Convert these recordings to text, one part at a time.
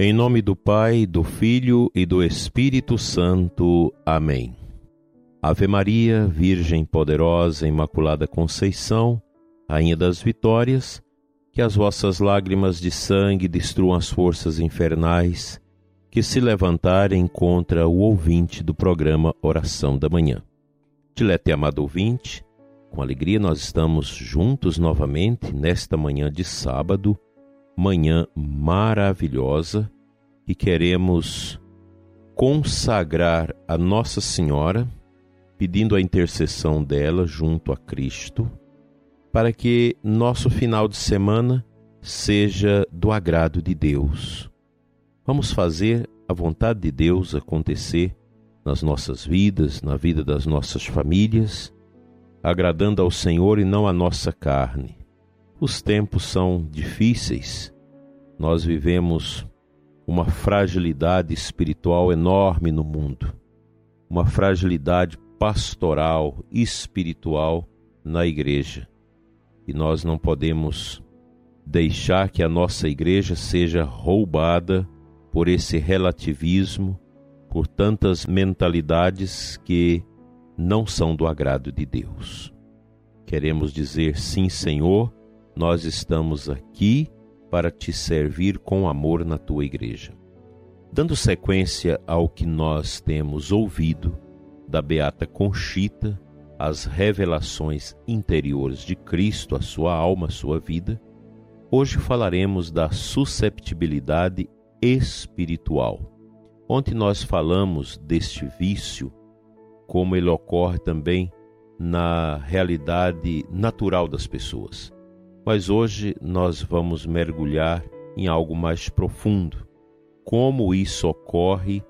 Em nome do Pai, do Filho e do Espírito Santo. Amém. Ave Maria, Virgem poderosa, Imaculada Conceição, Rainha das Vitórias, que as vossas lágrimas de sangue destruam as forças infernais que se levantarem contra o ouvinte do programa Oração da Manhã. Dileto e amado ouvinte, com alegria nós estamos juntos novamente nesta manhã de sábado manhã maravilhosa e queremos consagrar a Nossa Senhora, pedindo a intercessão dela junto a Cristo, para que nosso final de semana seja do agrado de Deus. Vamos fazer a vontade de Deus acontecer nas nossas vidas, na vida das nossas famílias, agradando ao Senhor e não à nossa carne. Os tempos são difíceis, nós vivemos uma fragilidade espiritual enorme no mundo, uma fragilidade pastoral, espiritual na igreja. E nós não podemos deixar que a nossa igreja seja roubada por esse relativismo, por tantas mentalidades que não são do agrado de Deus. Queremos dizer sim, Senhor, nós estamos aqui para te servir com amor na tua igreja. Dando sequência ao que nós temos ouvido da Beata Conchita, as revelações interiores de Cristo, a sua alma, a sua vida, hoje falaremos da susceptibilidade espiritual. Ontem nós falamos deste vício, como ele ocorre também na realidade natural das pessoas. Mas hoje nós vamos mergulhar em algo mais profundo, como isso ocorre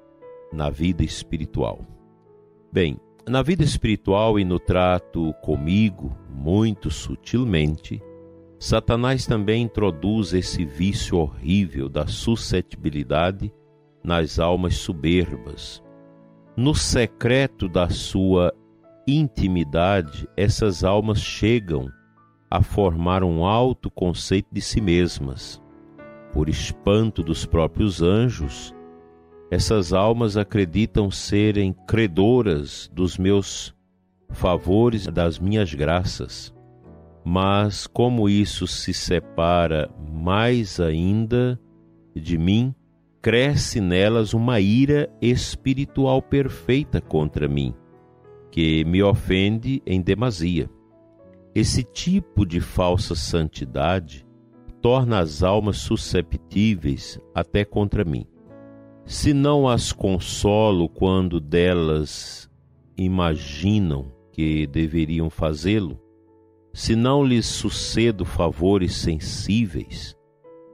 na vida espiritual. Bem, na vida espiritual e no trato comigo, muito sutilmente, Satanás também introduz esse vício horrível da suscetibilidade nas almas soberbas. No secreto da sua intimidade, essas almas chegam a formar um alto conceito de si mesmas. Por espanto dos próprios anjos, essas almas acreditam serem credoras dos meus favores, das minhas graças. Mas como isso se separa mais ainda de mim, cresce nelas uma ira espiritual perfeita contra mim, que me ofende em demasia. Esse tipo de falsa santidade torna as almas susceptíveis até contra mim. Se não as consolo quando delas imaginam que deveriam fazê-lo, se não lhes sucedo favores sensíveis,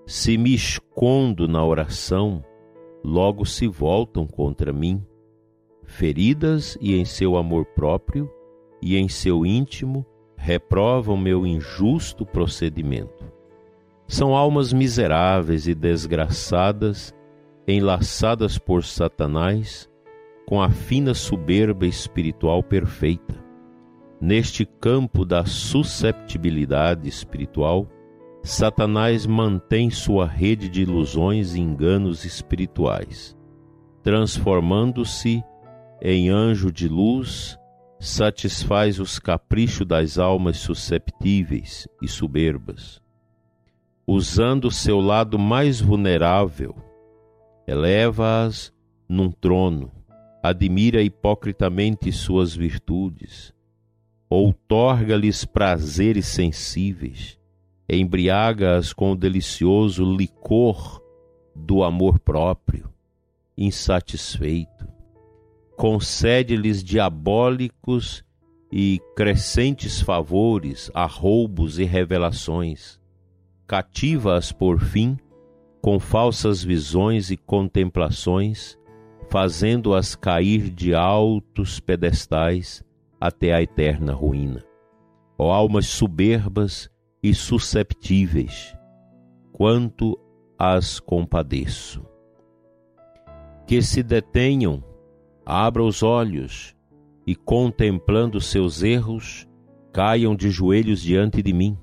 se me escondo na oração, logo se voltam contra mim, feridas e em seu amor próprio e em seu íntimo reprovam meu injusto procedimento. São almas miseráveis e desgraçadas, enlaçadas por Satanás com a fina soberba espiritual perfeita. Neste campo da susceptibilidade espiritual, Satanás mantém sua rede de ilusões e enganos espirituais, transformando-se em anjo de luz satisfaz os caprichos das almas susceptíveis e soberbas. Usando seu lado mais vulnerável, eleva-as num trono, admira hipocritamente suas virtudes, outorga-lhes prazeres sensíveis, embriaga-as com o delicioso licor do amor próprio, insatisfeito concede-lhes diabólicos e crescentes favores a roubos e revelações, cativa-as por fim com falsas visões e contemplações, fazendo-as cair de altos pedestais até a eterna ruína. Ó almas soberbas e susceptíveis, quanto as compadeço. Que se detenham abra os olhos e, contemplando seus erros, caiam de joelhos diante de mim,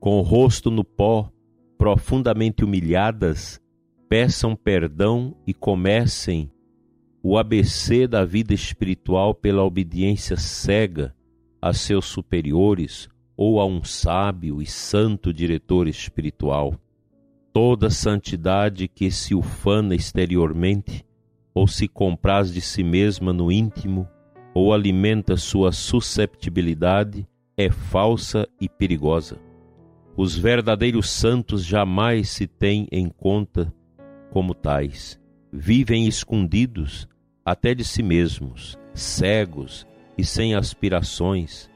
com o rosto no pó, profundamente humilhadas, peçam perdão e comecem o ABC da vida espiritual pela obediência cega a seus superiores ou a um sábio e santo diretor espiritual. Toda santidade que se ufana exteriormente ou se compraz de si mesma no íntimo ou alimenta sua susceptibilidade é falsa e perigosa. Os verdadeiros santos jamais se têm em conta como tais. Vivem escondidos até de si mesmos, cegos e sem aspirações,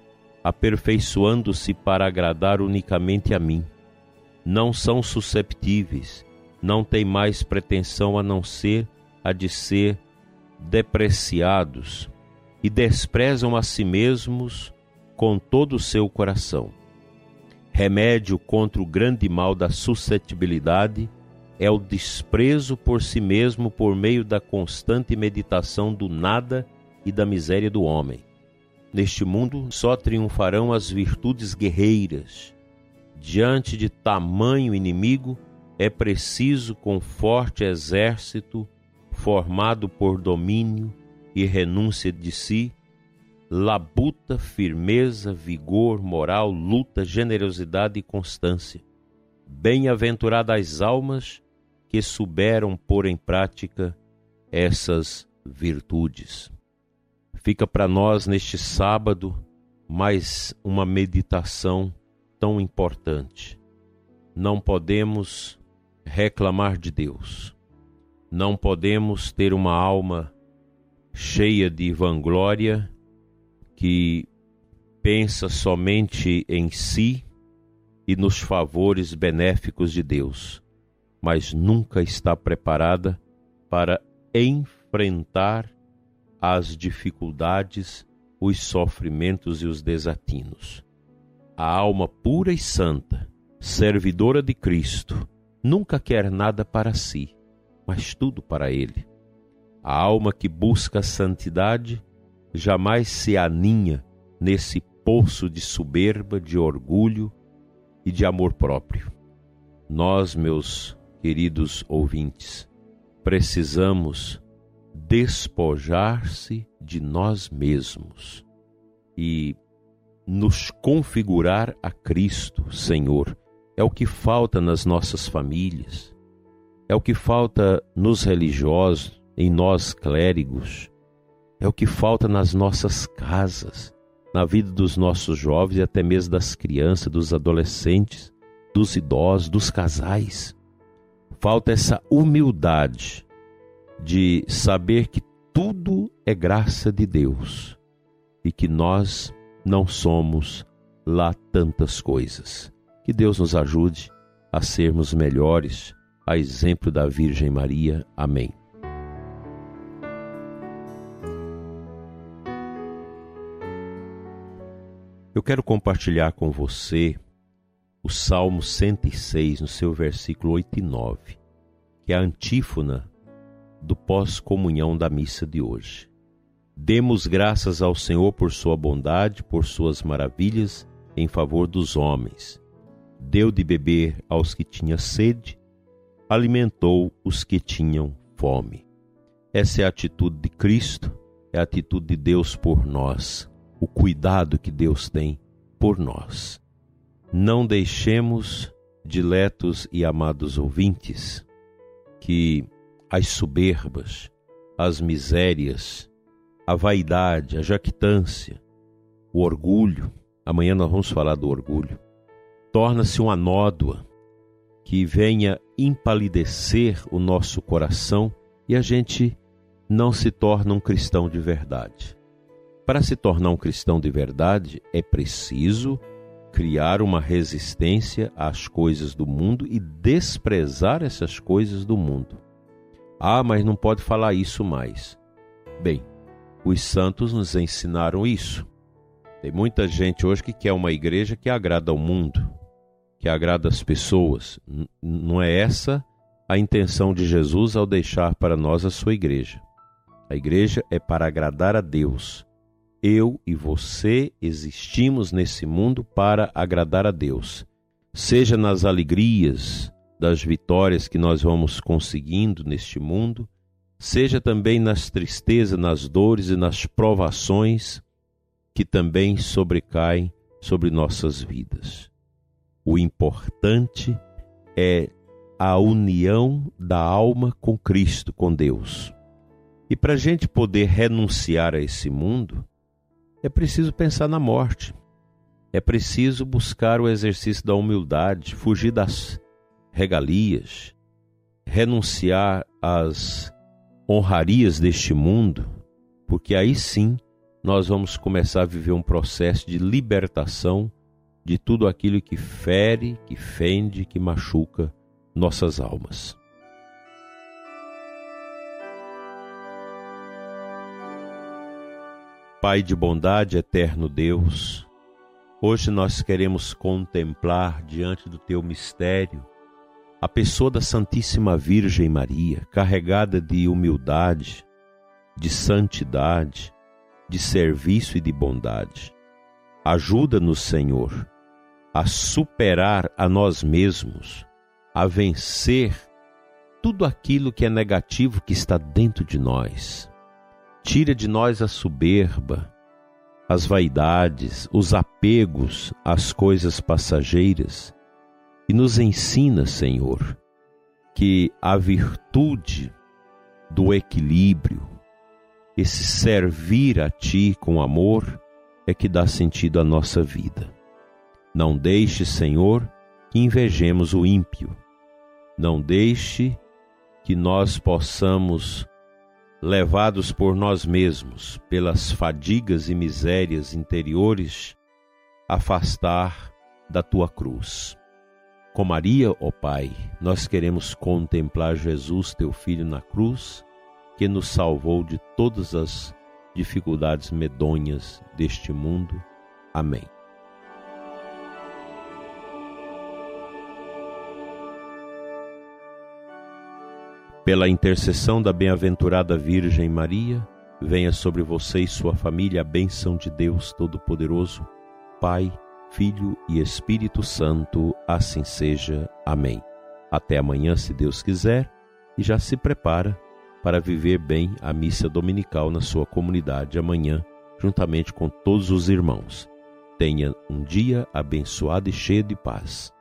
aperfeiçoando-se para agradar unicamente a mim. Não são susceptíveis, não têm mais pretensão a não ser a de ser depreciados e desprezam a si mesmos com todo o seu coração. Remédio contra o grande mal da suscetibilidade é o desprezo por si mesmo por meio da constante meditação do nada e da miséria do homem. Neste mundo só triunfarão as virtudes guerreiras. Diante de tamanho inimigo, é preciso com forte exército, formado por domínio e renúncia de si, labuta, firmeza, vigor, moral, luta, generosidade e constância. Bem-aventuradas almas que souberam pôr em prática essas virtudes. Fica para nós neste sábado mais uma meditação tão importante. Não podemos reclamar de Deus. Não podemos ter uma alma cheia de vanglória que pensa somente em si e nos favores benéficos de Deus mas nunca está preparada para enfrentar as dificuldades, os sofrimentos e os desatinos. A alma pura e santa, servidora de Cristo, nunca quer nada para si, mas tudo para Ele. A alma que busca a santidade jamais se aninha nesse poço de soberba, de orgulho e de amor próprio. Nós, meus queridos ouvintes, precisamos despojar-se de nós mesmos e nos configurar a Cristo, Senhor. É o que falta nas nossas famílias, é o que falta nos religiosos, em nós clérigos, é o que falta nas nossas casas, na vida dos nossos jovens e até mesmo das crianças, dos adolescentes, dos idosos, dos casais falta essa humildade de saber que tudo é graça de Deus e que nós não somos lá tantas coisas. Que Deus nos ajude a sermos melhores, a exemplo da Virgem Maria. Amém. Eu quero compartilhar com você o Salmo 106, no seu versículo 8 e 9, que é a antífona do pós-comunhão da missa de hoje. Demos graças ao Senhor por sua bondade, por suas maravilhas em favor dos homens. Deu de beber aos que tinham sede, alimentou os que tinham fome. Essa é a atitude de Cristo, é a atitude de Deus por nós, o cuidado que Deus tem por nós. Não deixemos, diletos e amados ouvintes, que as soberbas, as misérias, a vaidade, a jactância, o orgulho, amanhã nós vamos falar do orgulho, torna-se uma nódoa que venha empalidecer o nosso coração e a gente não se torna um cristão de verdade. Para se tornar um cristão de verdade, é preciso criar uma resistência às coisas do mundo e desprezar essas coisas do mundo. Ah, mas não pode falar isso mais. Bem, os santos nos ensinaram isso. Tem muita gente hoje que quer uma igreja que agrada ao mundo, que agrada as pessoas. Não é essa a intenção de Jesus ao deixar para nós a sua igreja. A igreja é para agradar a Deus eu e você existimos nesse mundo para agradar a Deus, seja nas alegrias das vitórias que nós vamos conseguindo neste mundo, seja também nas tristezas, nas dores e nas provações que também sobrecaem sobre nossas vidas. O importante é a união da alma com Cristo, com Deus. E para a gente poder renunciar a esse mundo, é preciso pensar na morte. É preciso buscar o exercício da humildade, fugir das regalias, renunciar às honrarias deste mundo, porque aí sim nós vamos começar a viver um processo de libertação de tudo aquilo que fere, que fende, que machuca nossas almas. Pai de bondade, eterno Deus, hoje nós queremos contemplar diante do teu mistério a pessoa da Santíssima Virgem Maria, carregada de humildade, de santidade, de serviço e de bondade. Ajuda-nos, Senhor, a superar a nós mesmos, a vencer tudo aquilo que é negativo que está dentro de nós. Tira de nós a soberba, as vaidades, os apegos às coisas passageiras e nos ensina, Senhor, que a virtude do equilíbrio, esse servir a Ti com amor, é que dá sentido à nossa vida. Não deixe, Senhor, que invejemos o ímpio. Não deixe que nós possamos, levados por nós mesmos, pelas fadigas e misérias interiores, afastar da tua cruz. Com Maria, ó Pai, nós queremos contemplar Jesus, teu Filho, na cruz, que nos salvou de todas as dificuldades medonhas deste mundo. Amém. Pela intercessão da bem-aventurada Virgem Maria, venha sobre você e sua família a bênção de Deus Todo-Poderoso, Pai, Filho e Espírito Santo, assim seja. Amém. Até amanhã, se Deus quiser, e já se prepara para viver bem a missa dominical na sua comunidade amanhã, juntamente com todos os irmãos. Tenha um dia abençoado e cheio de paz.